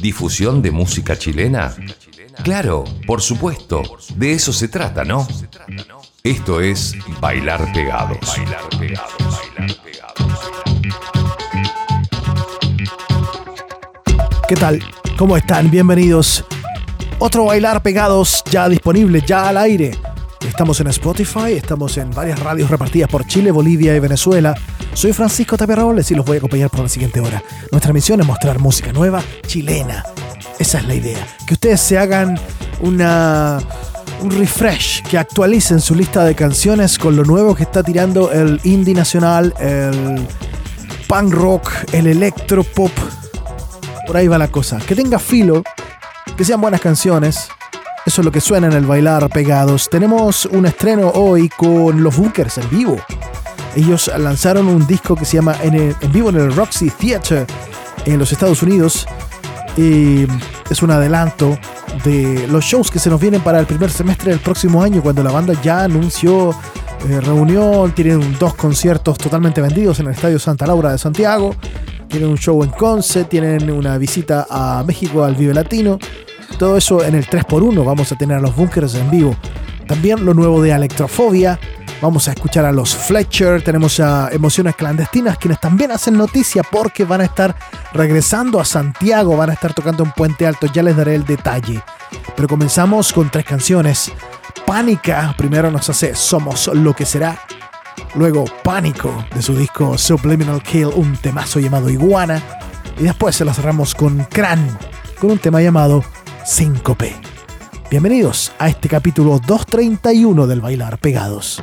¿Difusión de música chilena? Claro, por supuesto, de eso se trata, ¿no? Esto es Bailar Pegados. ¿Qué tal? ¿Cómo están? Bienvenidos. Otro Bailar Pegados ya disponible, ya al aire. Estamos en Spotify, estamos en varias radios repartidas por Chile, Bolivia y Venezuela. Soy Francisco Tapia Robles y los voy a acompañar por la siguiente hora. Nuestra misión es mostrar música nueva chilena. Esa es la idea. Que ustedes se hagan una un refresh, que actualicen su lista de canciones con lo nuevo que está tirando el indie nacional, el punk rock, el electro pop. Por ahí va la cosa. Que tenga filo, que sean buenas canciones. Eso es lo que suena en el bailar pegados. Tenemos un estreno hoy con los Bunkers en vivo. Ellos lanzaron un disco que se llama En, vivo en el Roxy Theater en los Estados Unidos. Y es un adelanto de los shows que se nos vienen para el primer semestre del próximo año, cuando la banda ya anunció eh, reunión, tienen dos conciertos totalmente vendidos en el Estadio Santa Laura de Santiago, tienen un show en Conce, tienen una visita a México al Vive Latino, todo eso en el 3x1, vamos a tener a los bunkers en vivo. También lo nuevo de Electrofobia, Vamos a escuchar a los Fletcher, tenemos a Emociones Clandestinas, quienes también hacen noticia porque van a estar regresando a Santiago, van a estar tocando en Puente Alto, ya les daré el detalle. Pero comenzamos con tres canciones. Pánica, primero nos hace Somos lo que será. Luego Pánico, de su disco Subliminal Kill, un temazo llamado Iguana. Y después se la cerramos con Cran, con un tema llamado Síncope. Bienvenidos a este capítulo 231 del Bailar Pegados.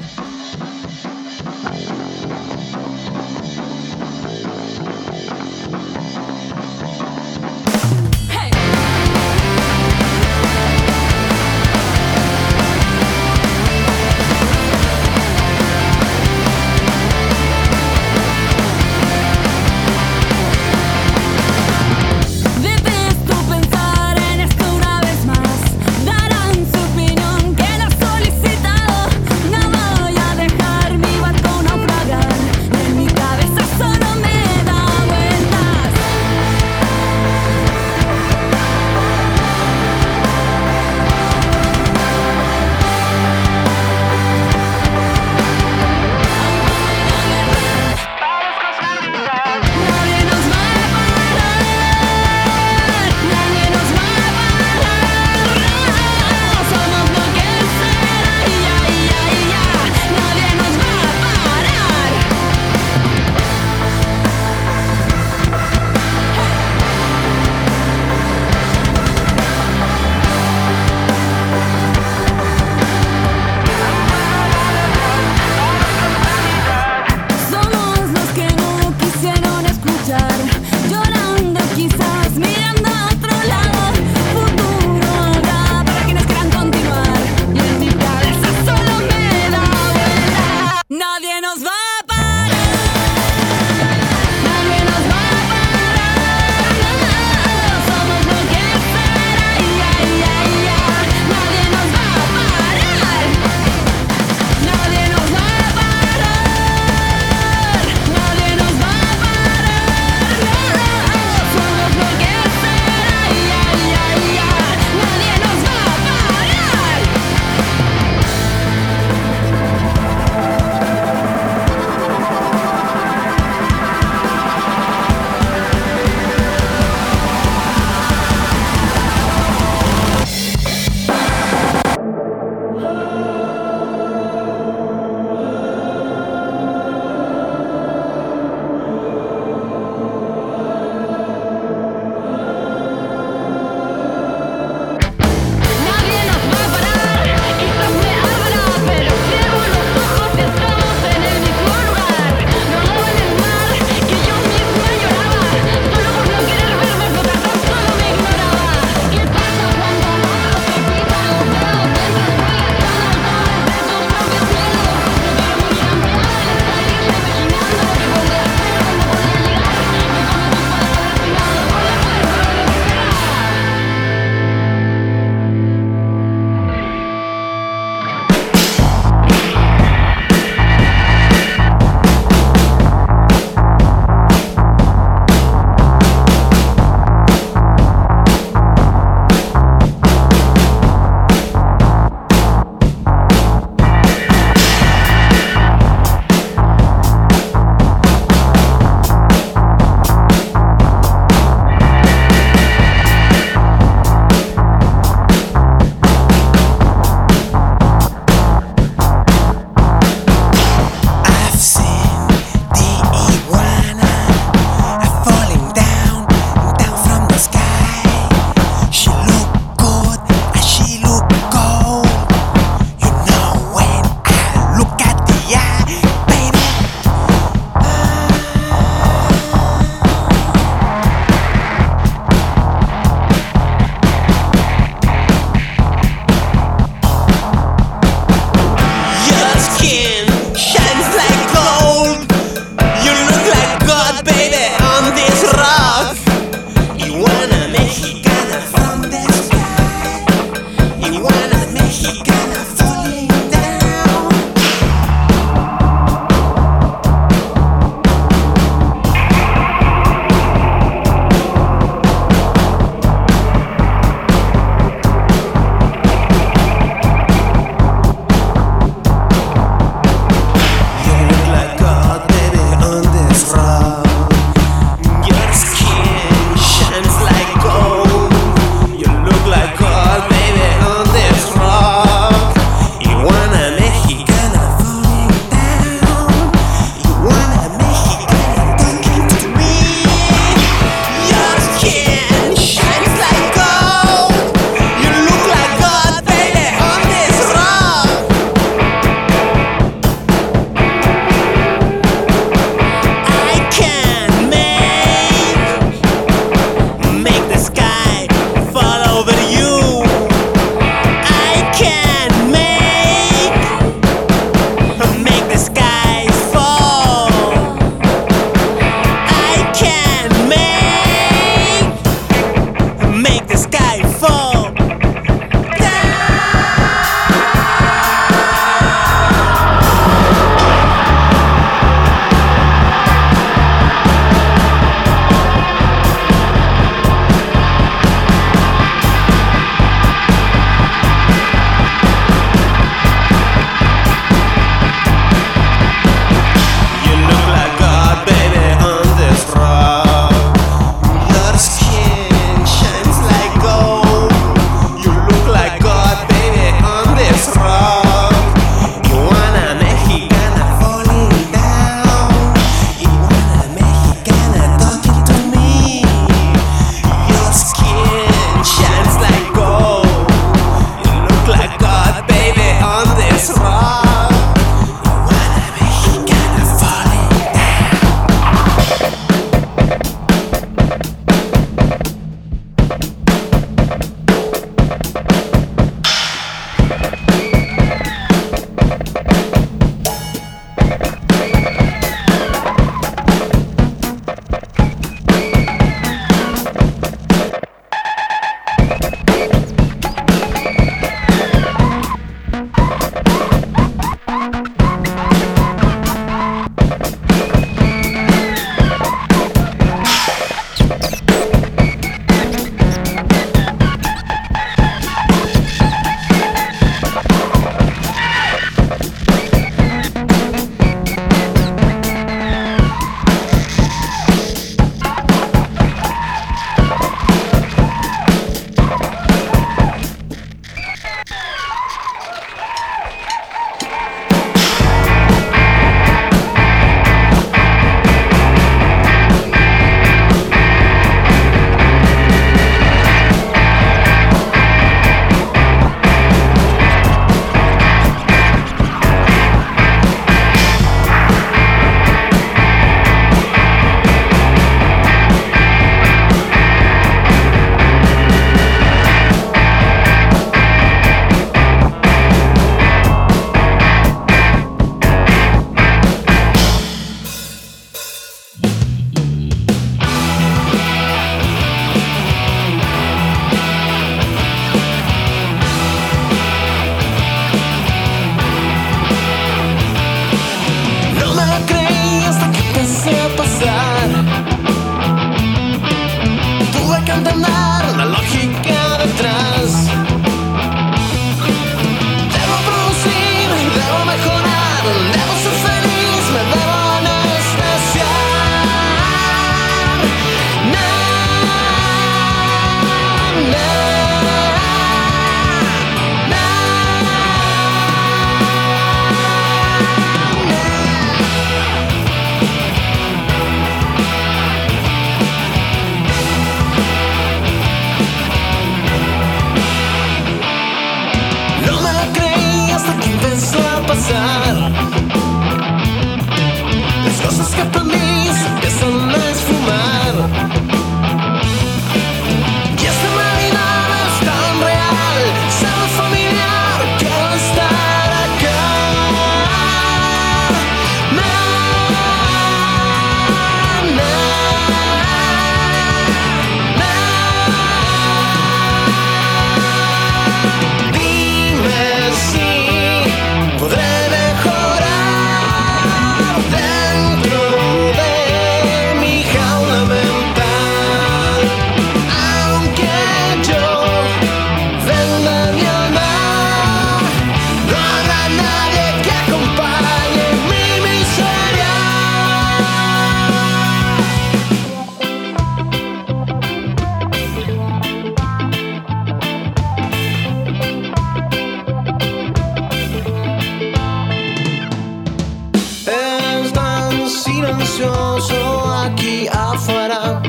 silencioso aquí afuera.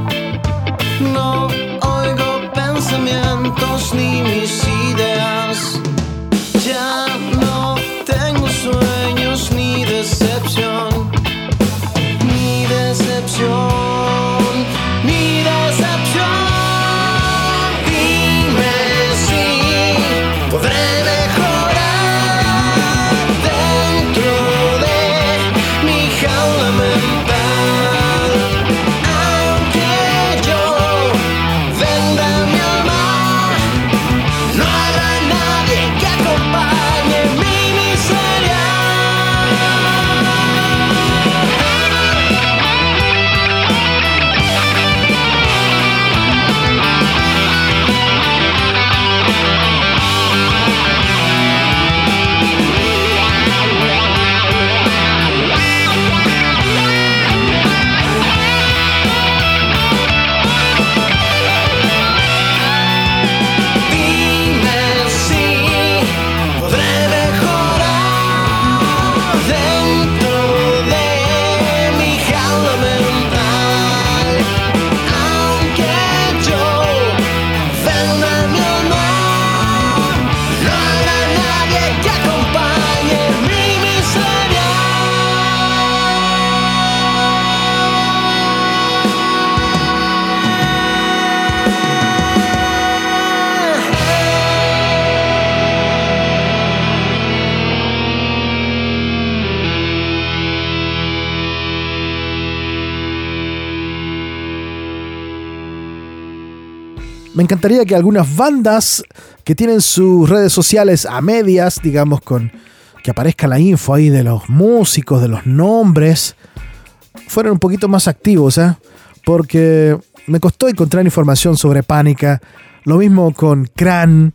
Me encantaría que algunas bandas que tienen sus redes sociales a medias, digamos, con que aparezca la info ahí de los músicos, de los nombres, fueran un poquito más activos, ¿eh? Porque me costó encontrar información sobre Pánica. Lo mismo con Cran.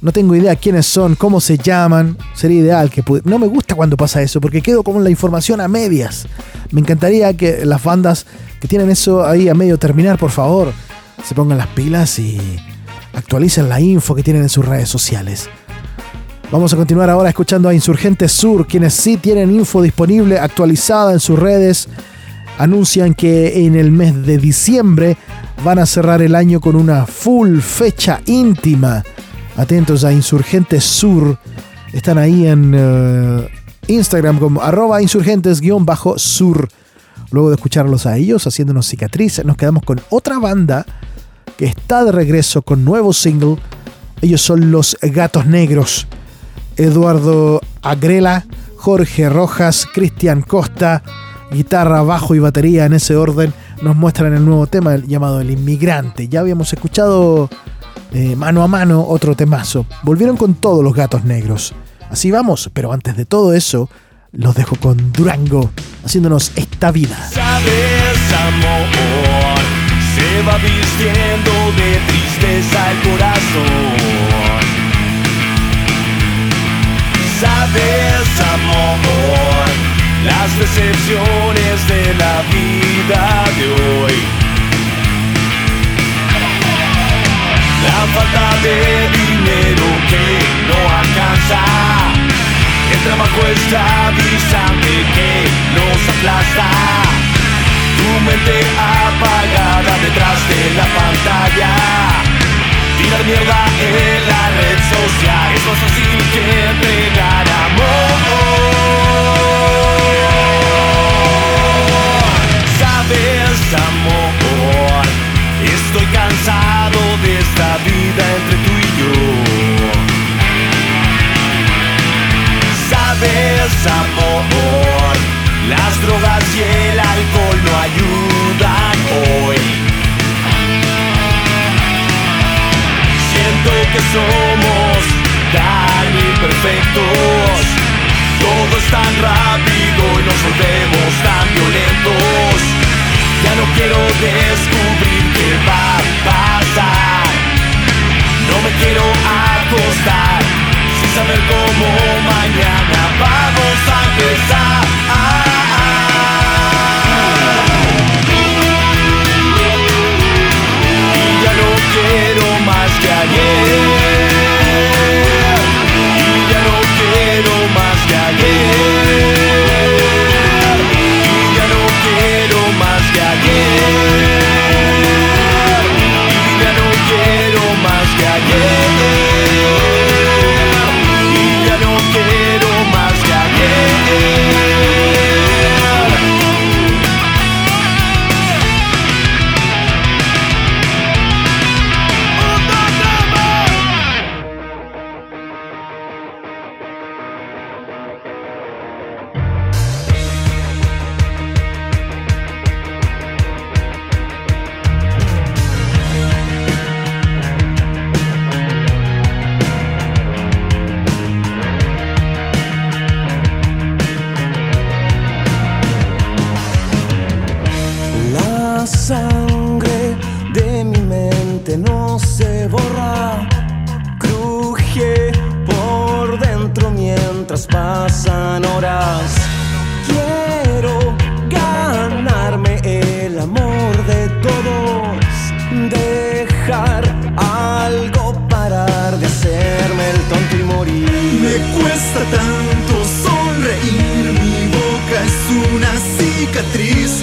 No tengo idea quiénes son, cómo se llaman. Sería ideal que No me gusta cuando pasa eso, porque quedo con la información a medias. Me encantaría que las bandas que tienen eso ahí a medio terminar, por favor, se pongan las pilas y actualicen la info que tienen en sus redes sociales. Vamos a continuar ahora escuchando a Insurgentes Sur, quienes sí tienen info disponible actualizada en sus redes. Anuncian que en el mes de diciembre van a cerrar el año con una full fecha íntima. Atentos a Insurgentes Sur. Están ahí en eh, Instagram como arroba insurgentes-sur. Luego de escucharlos a ellos haciéndonos cicatrices, nos quedamos con otra banda que está de regreso con nuevo single. Ellos son los Gatos Negros. Eduardo Agrela, Jorge Rojas, Cristian Costa, guitarra, bajo y batería en ese orden, nos muestran el nuevo tema llamado El Inmigrante. Ya habíamos escuchado eh, mano a mano otro temazo. Volvieron con todos los gatos negros. Así vamos, pero antes de todo eso, los dejo con Durango, haciéndonos esta vida. Sabes, amor, me va vistiendo de tristeza el corazón. Sabes, amor, las decepciones de la vida de hoy. La falta de dinero que no alcanza. Trabajo está avisante que nos aplasta. Tu mente apagada detrás de la pantalla. Tirar mierda en la red social quiero descubrir qué va a pasar. No me quiero acostar sin saber cómo mañana vamos a empezar. Sangre de mi mente no se borra, cruje por dentro mientras pasan horas. Quiero ganarme el amor de todos, dejar algo, parar de hacerme el tonto y morir. Me cuesta tanto sonreír, mi boca es una cicatriz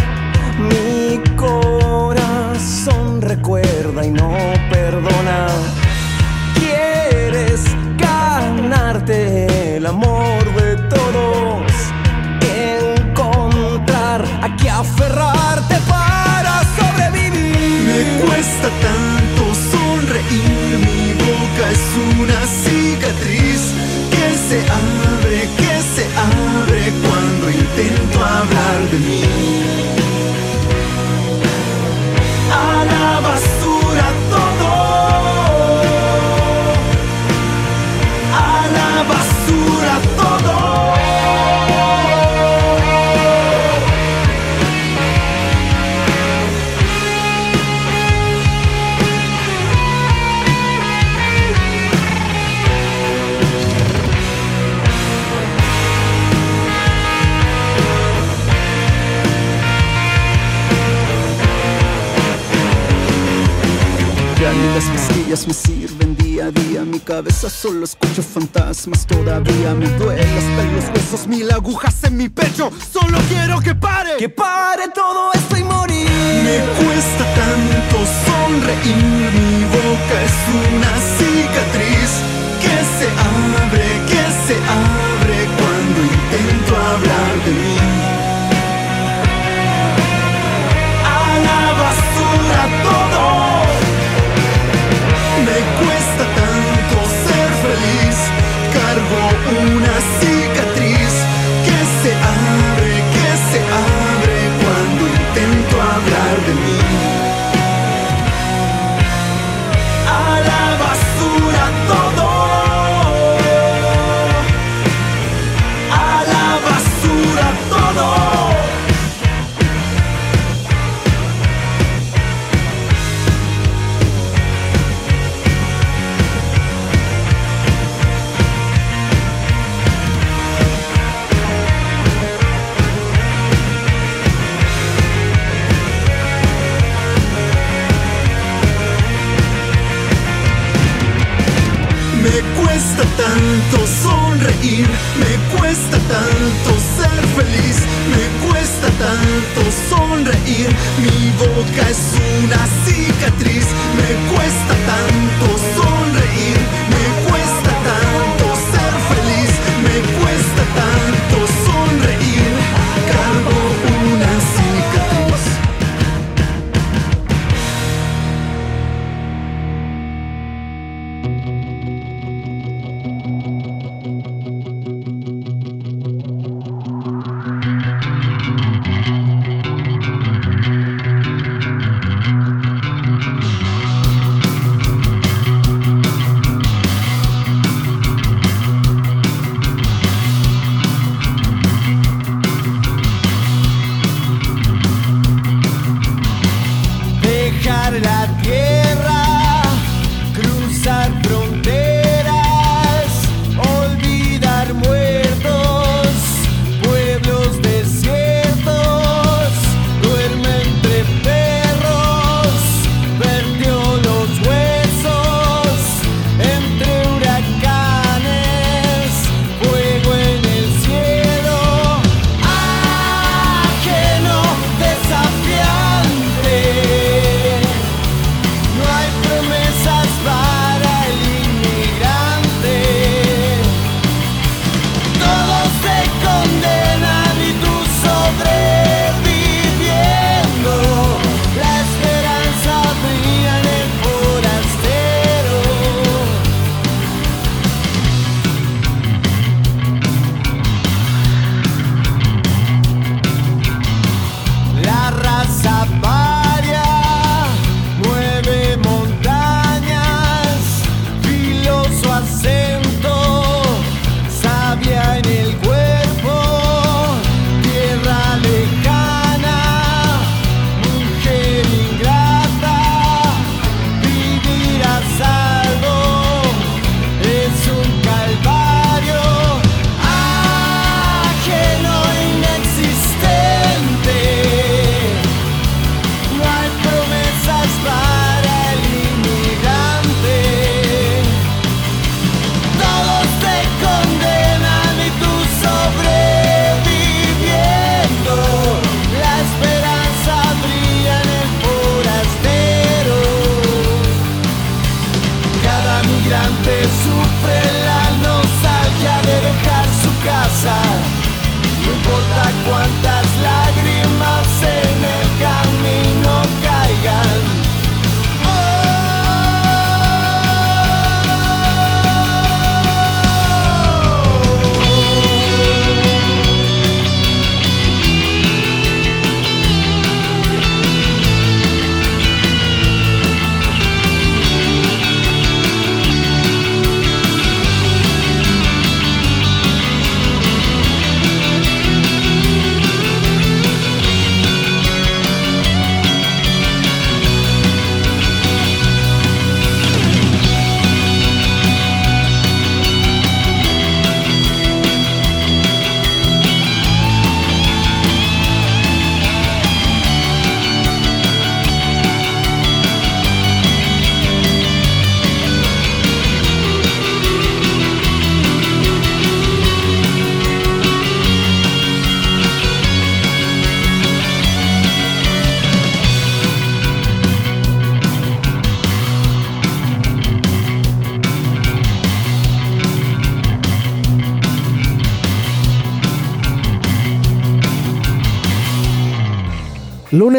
y no perdona. Quieres ganarte el amor de todos. Encontrar a que aferrarte para sobrevivir. Me cuesta tanto sonreír, mi boca es una cicatriz que se abre, que se abre cuando intento hablar de mí. las pastillas me sirven día a día. Mi cabeza solo escucho fantasmas. Todavía me duele hasta los huesos, mil agujas en mi pecho. Solo quiero que pare, que pare todo esto y morir. Me cuesta tanto sonreír. Mi boca es una cicatriz que se abre, que se abre cuando intento hablar de mí. A la basura todo. Una cicatriz que se abre, que se abre cuando intento hablar de mí.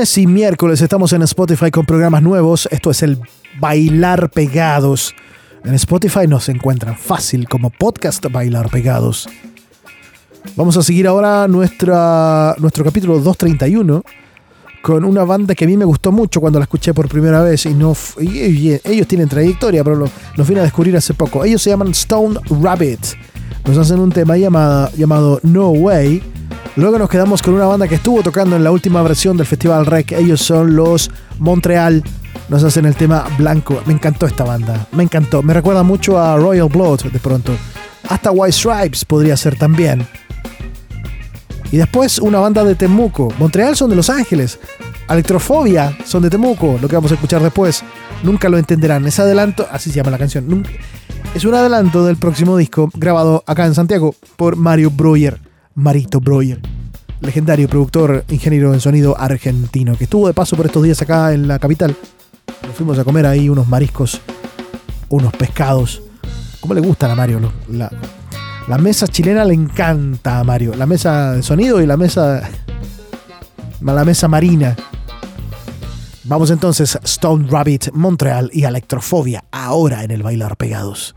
Y miércoles estamos en Spotify con programas nuevos. Esto es el Bailar Pegados. En Spotify nos encuentran fácil como podcast Bailar Pegados. Vamos a seguir ahora nuestro capítulo 231 con una banda que a mí me gustó mucho cuando la escuché por primera vez y no ellos tienen trayectoria, pero lo- los vine a descubrir hace poco. Ellos se llaman Stone Rabbit. Nos hacen un tema llamado No Way. Luego nos quedamos con una banda que estuvo tocando en la última versión del Festival Rec. Ellos son los Montreal. Nos hacen el tema Blanco. Me encantó esta banda. Me encantó. Me recuerda mucho a Royal Blood de pronto. Hasta White Stripes podría ser también. Y después una banda de Temuco. Montreal son de Los Ángeles. Electrofobia son de Temuco, lo que vamos a escuchar después. Nunca lo entenderán. Ese adelanto, así se llama la canción. Es un adelanto del próximo disco grabado acá en Santiago por Mario Breuer, Marito Breuer, legendario productor, ingeniero en sonido argentino, que estuvo de paso por estos días acá en la capital. Nos fuimos a comer ahí unos mariscos, unos pescados. ¿Cómo le gustan a Mario? La, la mesa chilena le encanta a Mario. La mesa de sonido y la mesa. La mesa marina. Vamos entonces, Stone Rabbit, Montreal y Electrofobia, ahora en el Bailar Pegados.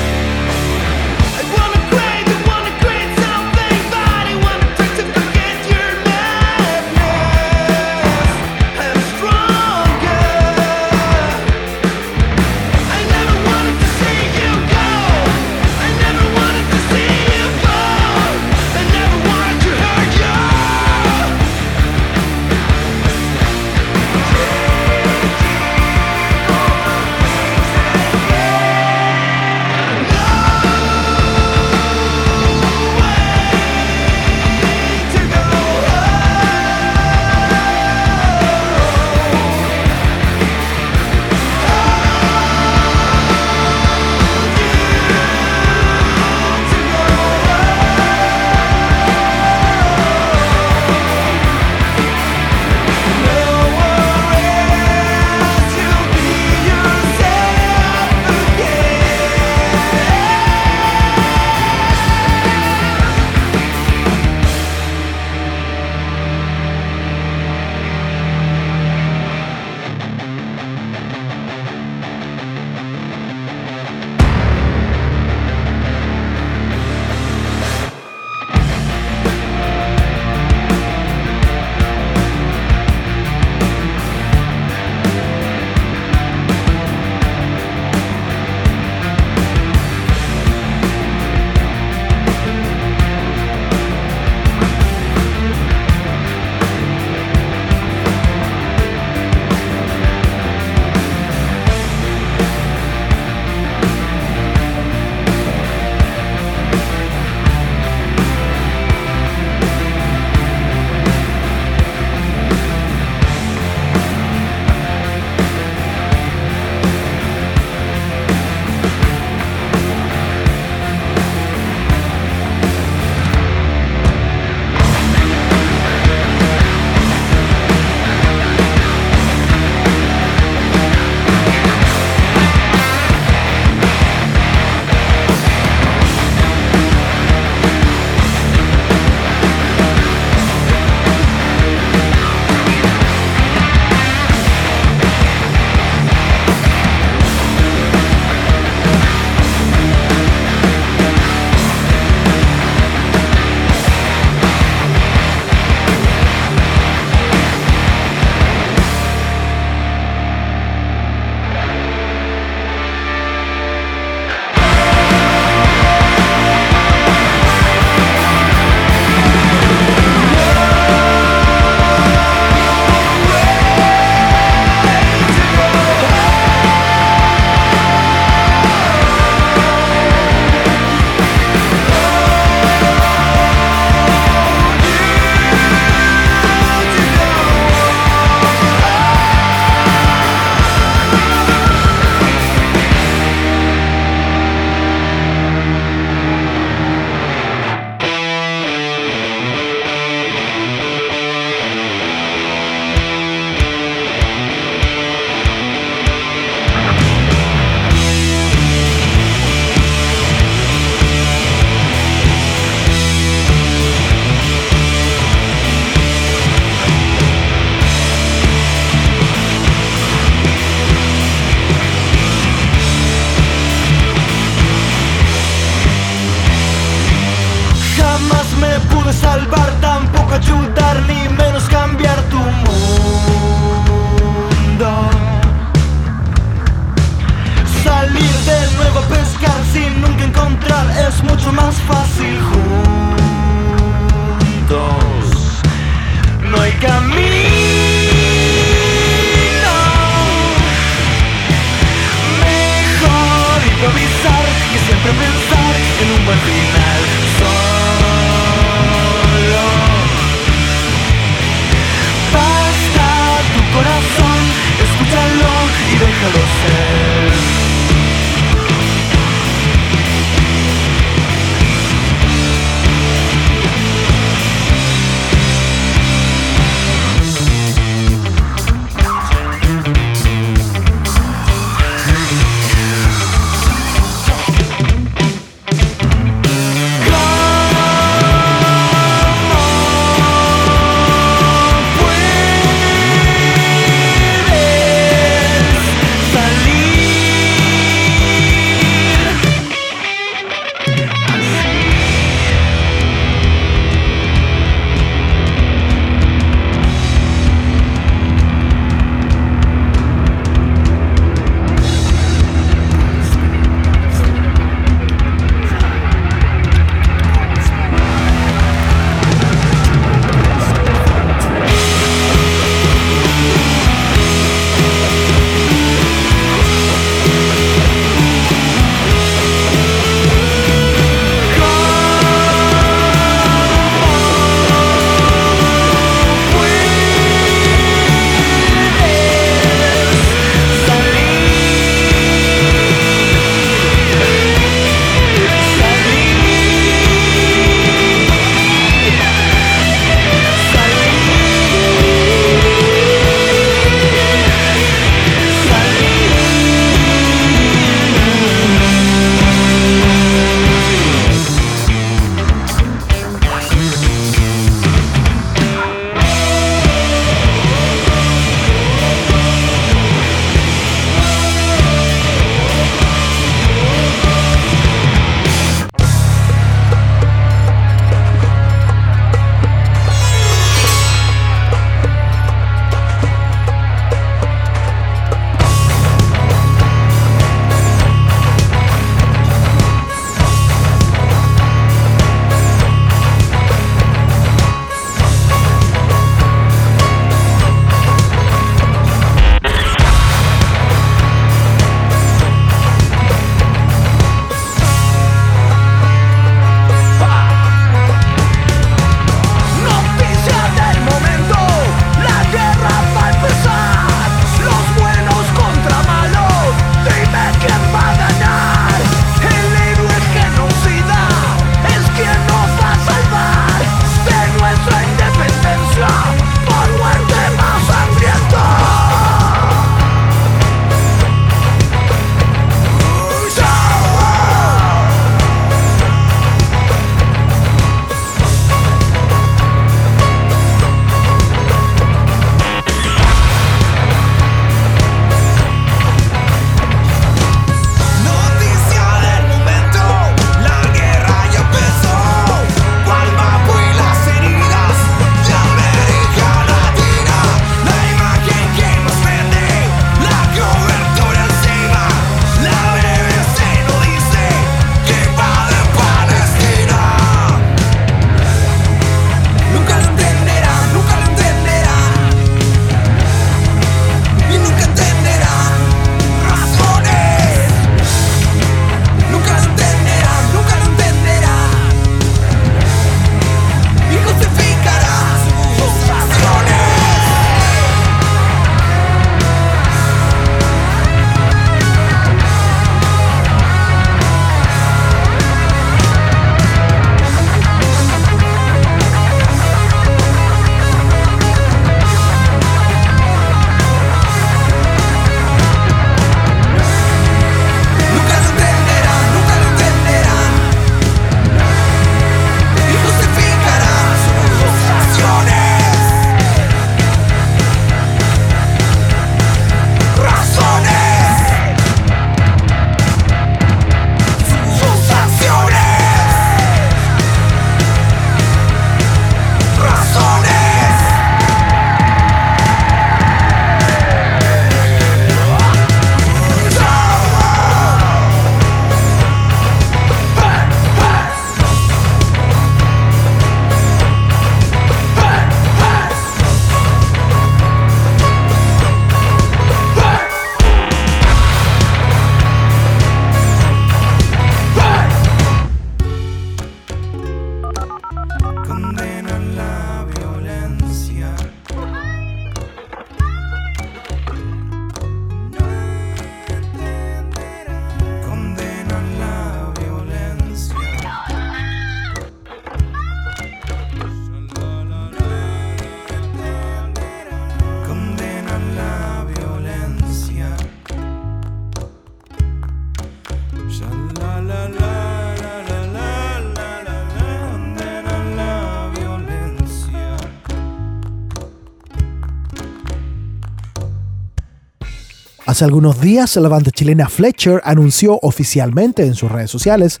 Hace algunos días la banda chilena Fletcher anunció oficialmente en sus redes sociales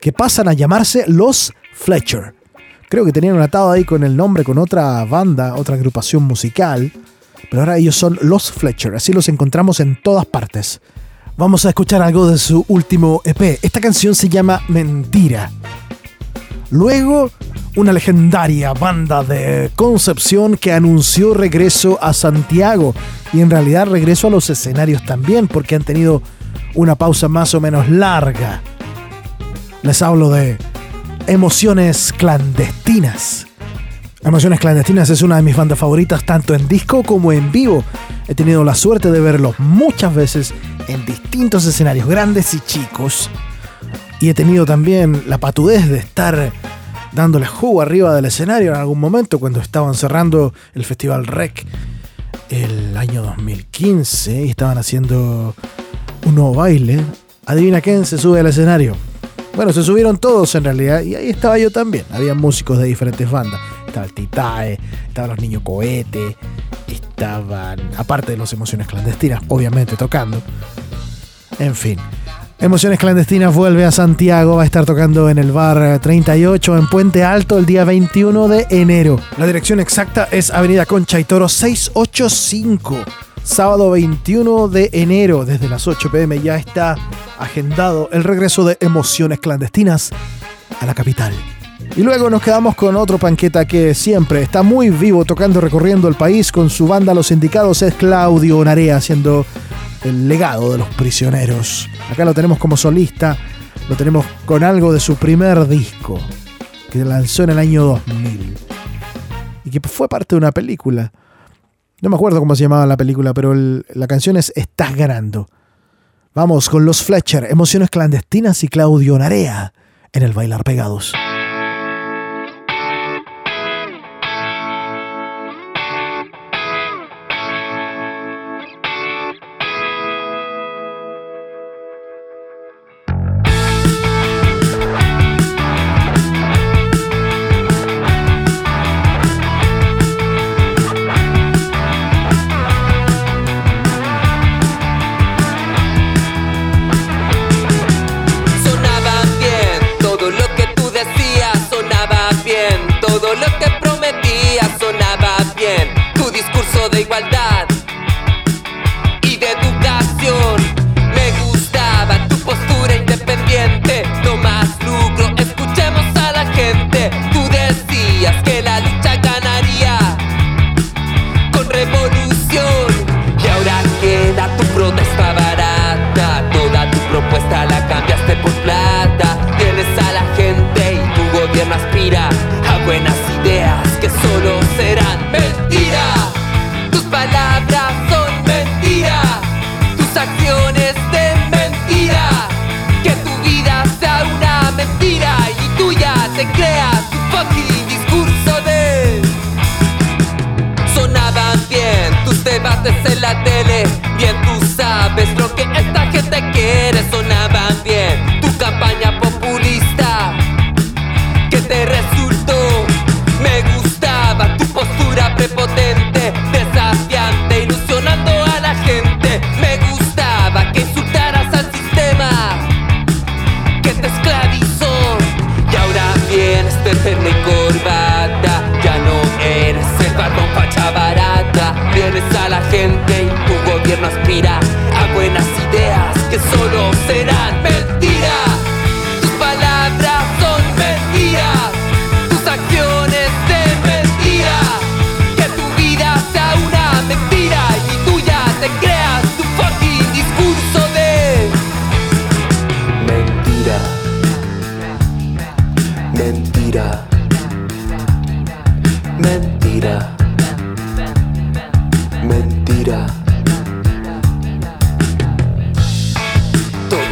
que pasan a llamarse Los Fletcher. Creo que tenían un atado ahí con el nombre con otra banda, otra agrupación musical, pero ahora ellos son Los Fletcher, así los encontramos en todas partes. Vamos a escuchar algo de su último EP. Esta canción se llama Mentira. Luego, una legendaria banda de Concepción que anunció regreso a Santiago y en realidad regreso a los escenarios también porque han tenido una pausa más o menos larga. Les hablo de Emociones Clandestinas. Emociones Clandestinas es una de mis bandas favoritas tanto en disco como en vivo. He tenido la suerte de verlos muchas veces en distintos escenarios grandes y chicos y he tenido también la patudez de estar dándole jugo arriba del escenario en algún momento cuando estaban cerrando el Festival Rec el año 2015 y estaban haciendo un nuevo baile. Adivina quién se sube al escenario. Bueno, se subieron todos en realidad y ahí estaba yo también. Había músicos de diferentes bandas. Estaba el Titae, estaban los Niños Cohete, estaban, aparte de las emociones clandestinas, obviamente tocando. En fin, Emociones Clandestinas vuelve a Santiago, va a estar tocando en el bar 38 en Puente Alto el día 21 de enero. La dirección exacta es Avenida Concha y Toro 685. Sábado 21 de enero, desde las 8 pm ya está agendado el regreso de Emociones Clandestinas a la capital. Y luego nos quedamos con otro panqueta que siempre está muy vivo tocando, recorriendo el país con su banda Los Indicados, es Claudio Narea haciendo el legado de los prisioneros. Acá lo tenemos como solista, lo tenemos con algo de su primer disco, que lanzó en el año 2000 y que fue parte de una película. No me acuerdo cómo se llamaba la película, pero la canción es Estás ganando. Vamos con los Fletcher, Emociones Clandestinas y Claudio Narea en el Bailar Pegados.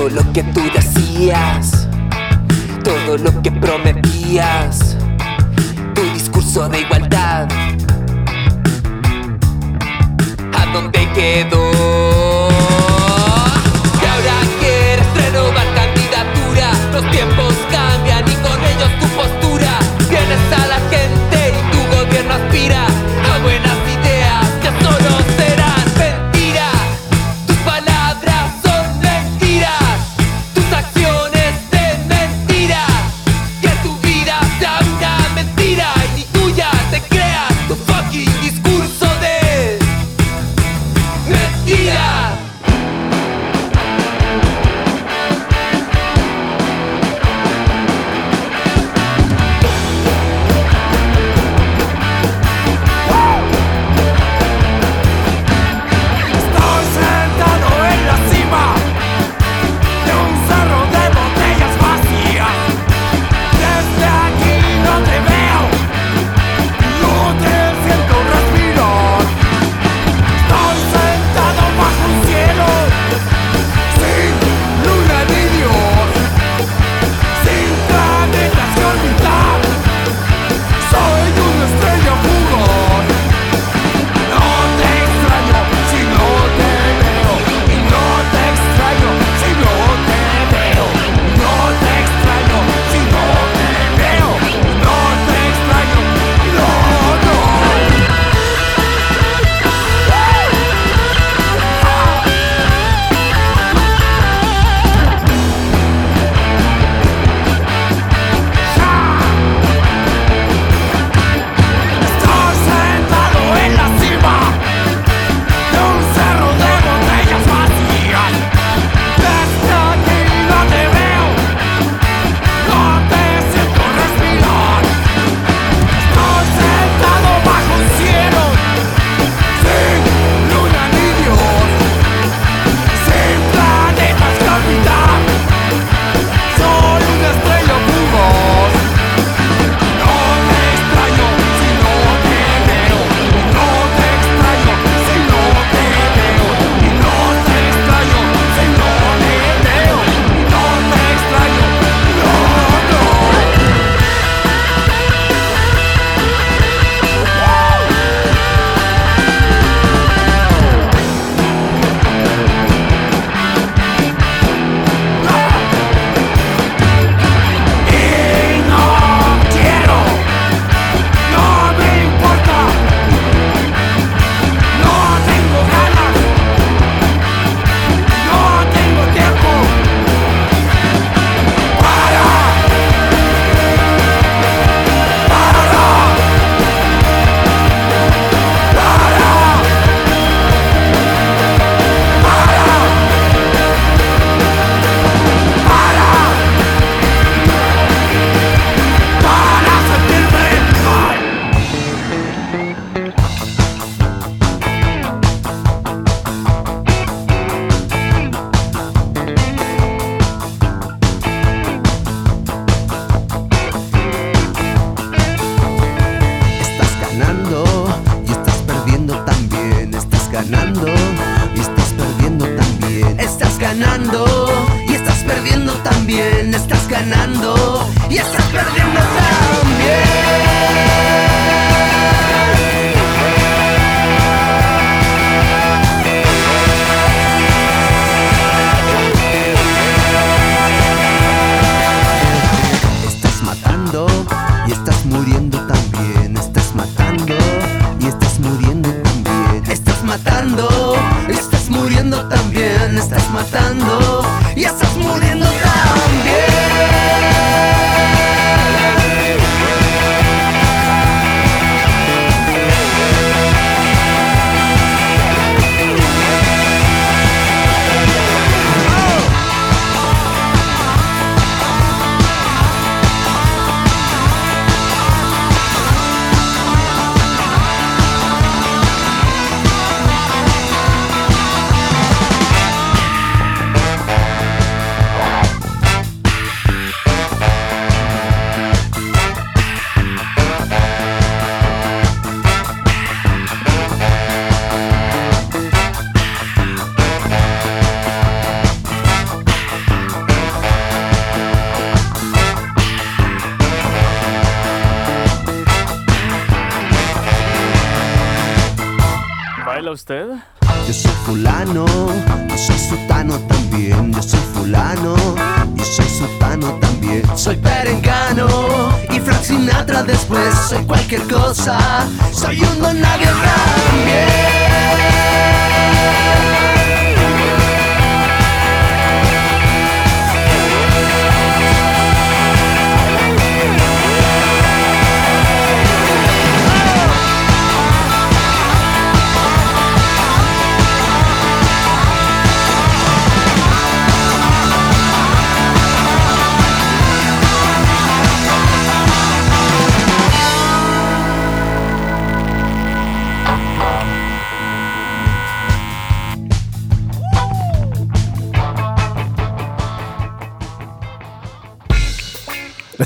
todo lo que tú decías, todo lo que prometías, tu discurso de igualdad. ¿A dónde quedó? Y ahora quieres renovar candidatura, los tiempos cambian y con ellos tu postura. Tienes a la gente y tu gobierno aspira.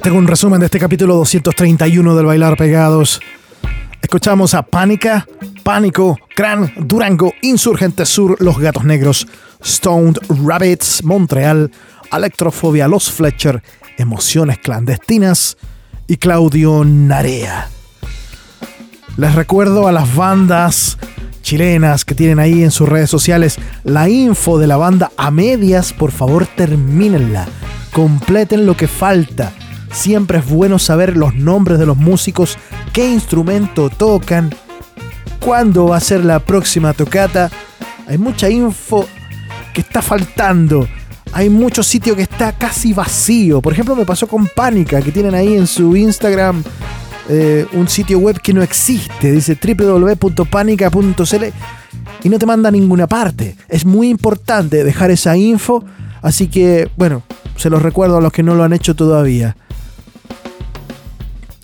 Tengo un resumen de este capítulo 231 del Bailar Pegados. Escuchamos a Pánica, Pánico, Cran, Durango, Insurgente Sur, Los Gatos Negros, Stoned Rabbits, Montreal, Electrofobia, Los Fletcher, Emociones Clandestinas y Claudio Narea. Les recuerdo a las bandas chilenas que tienen ahí en sus redes sociales la info de la banda a medias, por favor termínenla, completen lo que falta. Siempre es bueno saber los nombres de los músicos, qué instrumento tocan, cuándo va a ser la próxima tocata. Hay mucha info que está faltando. Hay mucho sitio que está casi vacío. Por ejemplo, me pasó con Pánica, que tienen ahí en su Instagram eh, un sitio web que no existe. Dice www.panica.cl y no te manda a ninguna parte. Es muy importante dejar esa info. Así que, bueno, se los recuerdo a los que no lo han hecho todavía.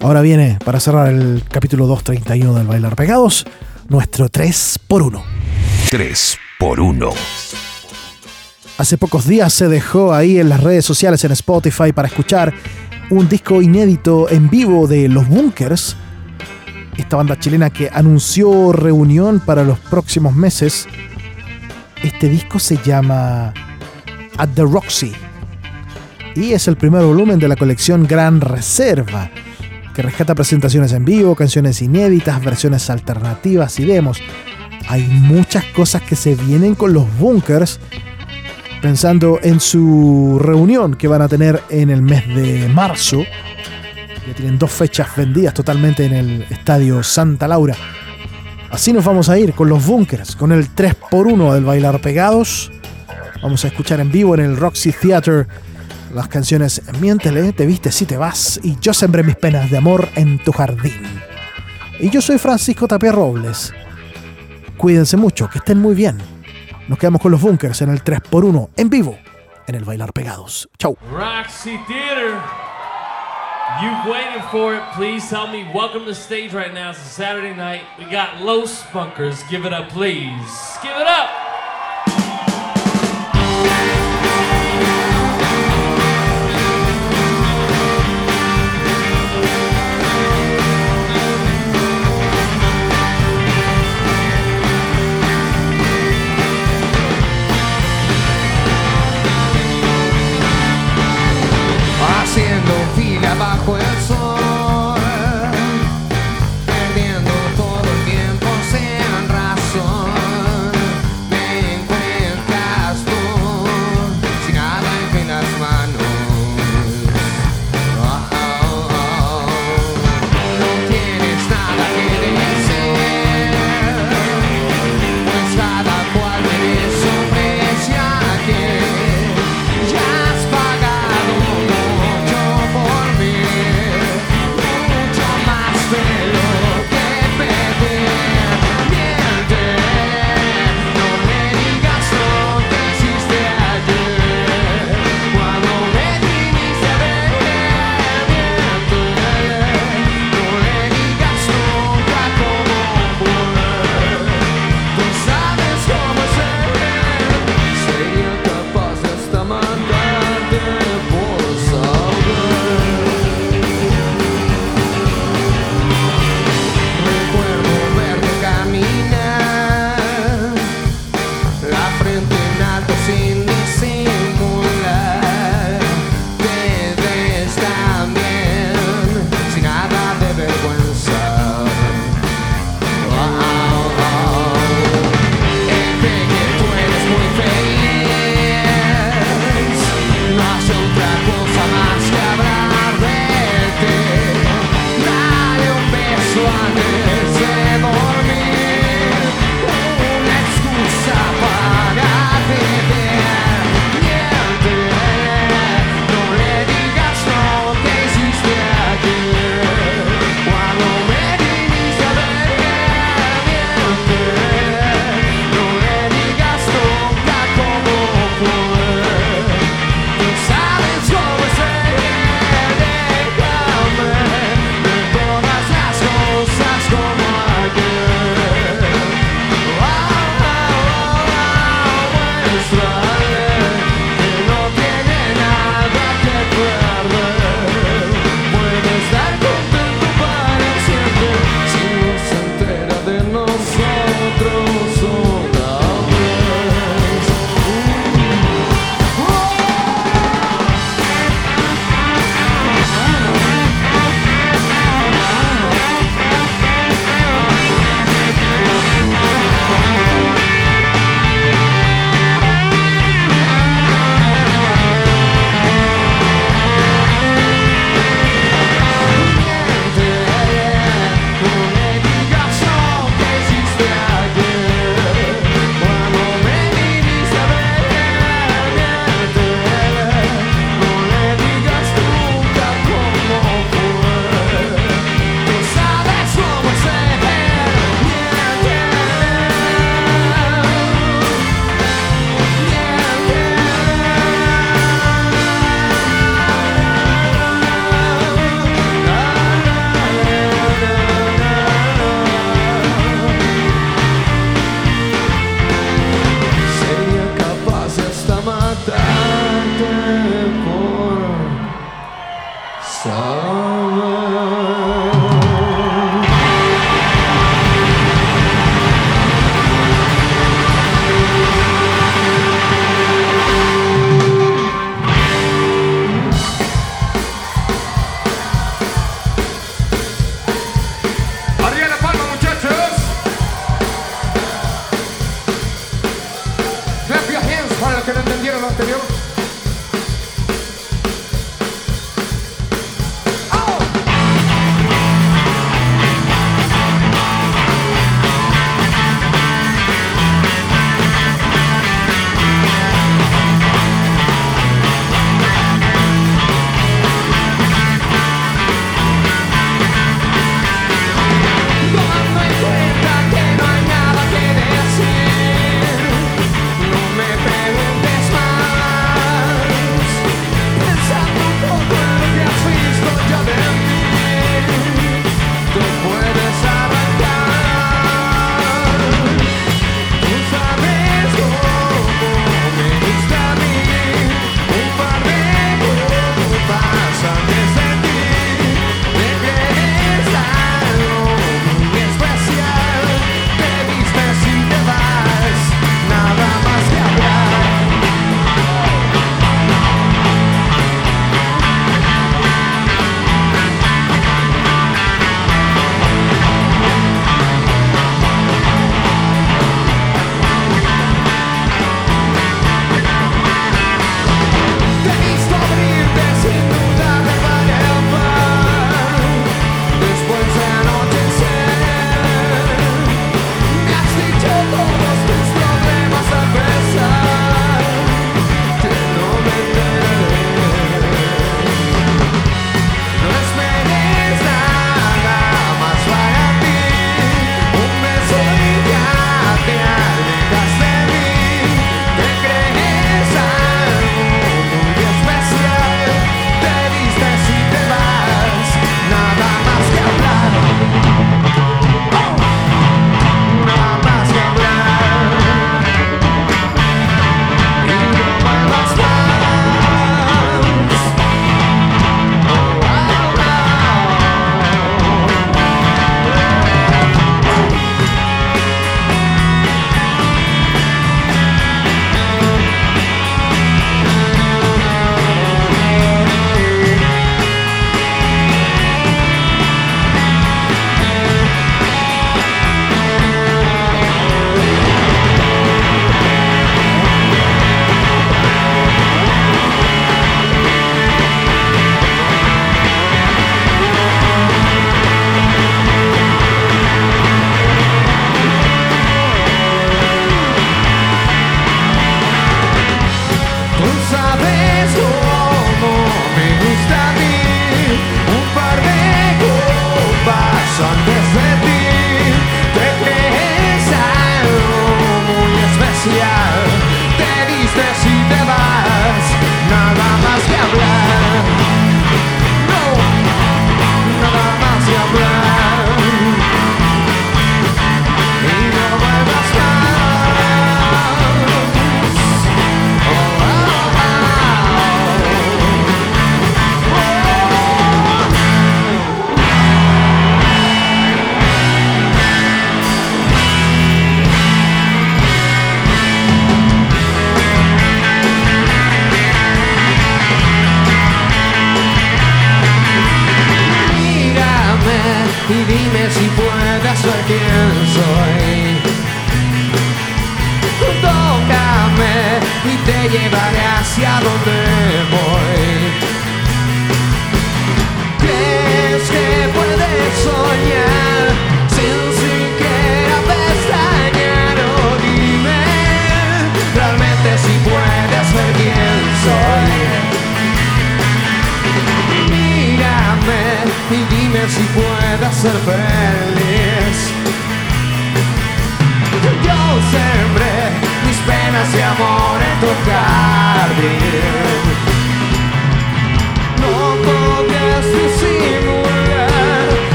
Ahora viene, para cerrar el capítulo 231 del Bailar Pegados, nuestro 3x1. 3 por 1. Hace pocos días se dejó ahí en las redes sociales en Spotify para escuchar un disco inédito en vivo de Los Bunkers, esta banda chilena que anunció reunión para los próximos meses. Este disco se llama At the Roxy y es el primer volumen de la colección Gran Reserva, rescata presentaciones en vivo, canciones inéditas, versiones alternativas y demos. Hay muchas cosas que se vienen con los Bunkers pensando en su reunión que van a tener en el mes de marzo. Ya tienen dos fechas vendidas totalmente en el estadio Santa Laura. Así nos vamos a ir con los bunkers, con el 3x1 del Bailar Pegados. Vamos a escuchar en vivo en el Roxy Theater las canciones Miéntele, Te viste si te vas y Yo sembré mis penas de amor en tu jardín. Y yo soy Francisco Tapia Robles. Cuídense mucho, que estén muy bien. Nos quedamos con los bunkers en el 3x1 en vivo en el Bailar Pegados. Chau. Roxy Theater. You've waited for it. Please help me welcome the stage right now. It's a Saturday night. We got Los Bunkers. Give it up, please. Give it up. abajo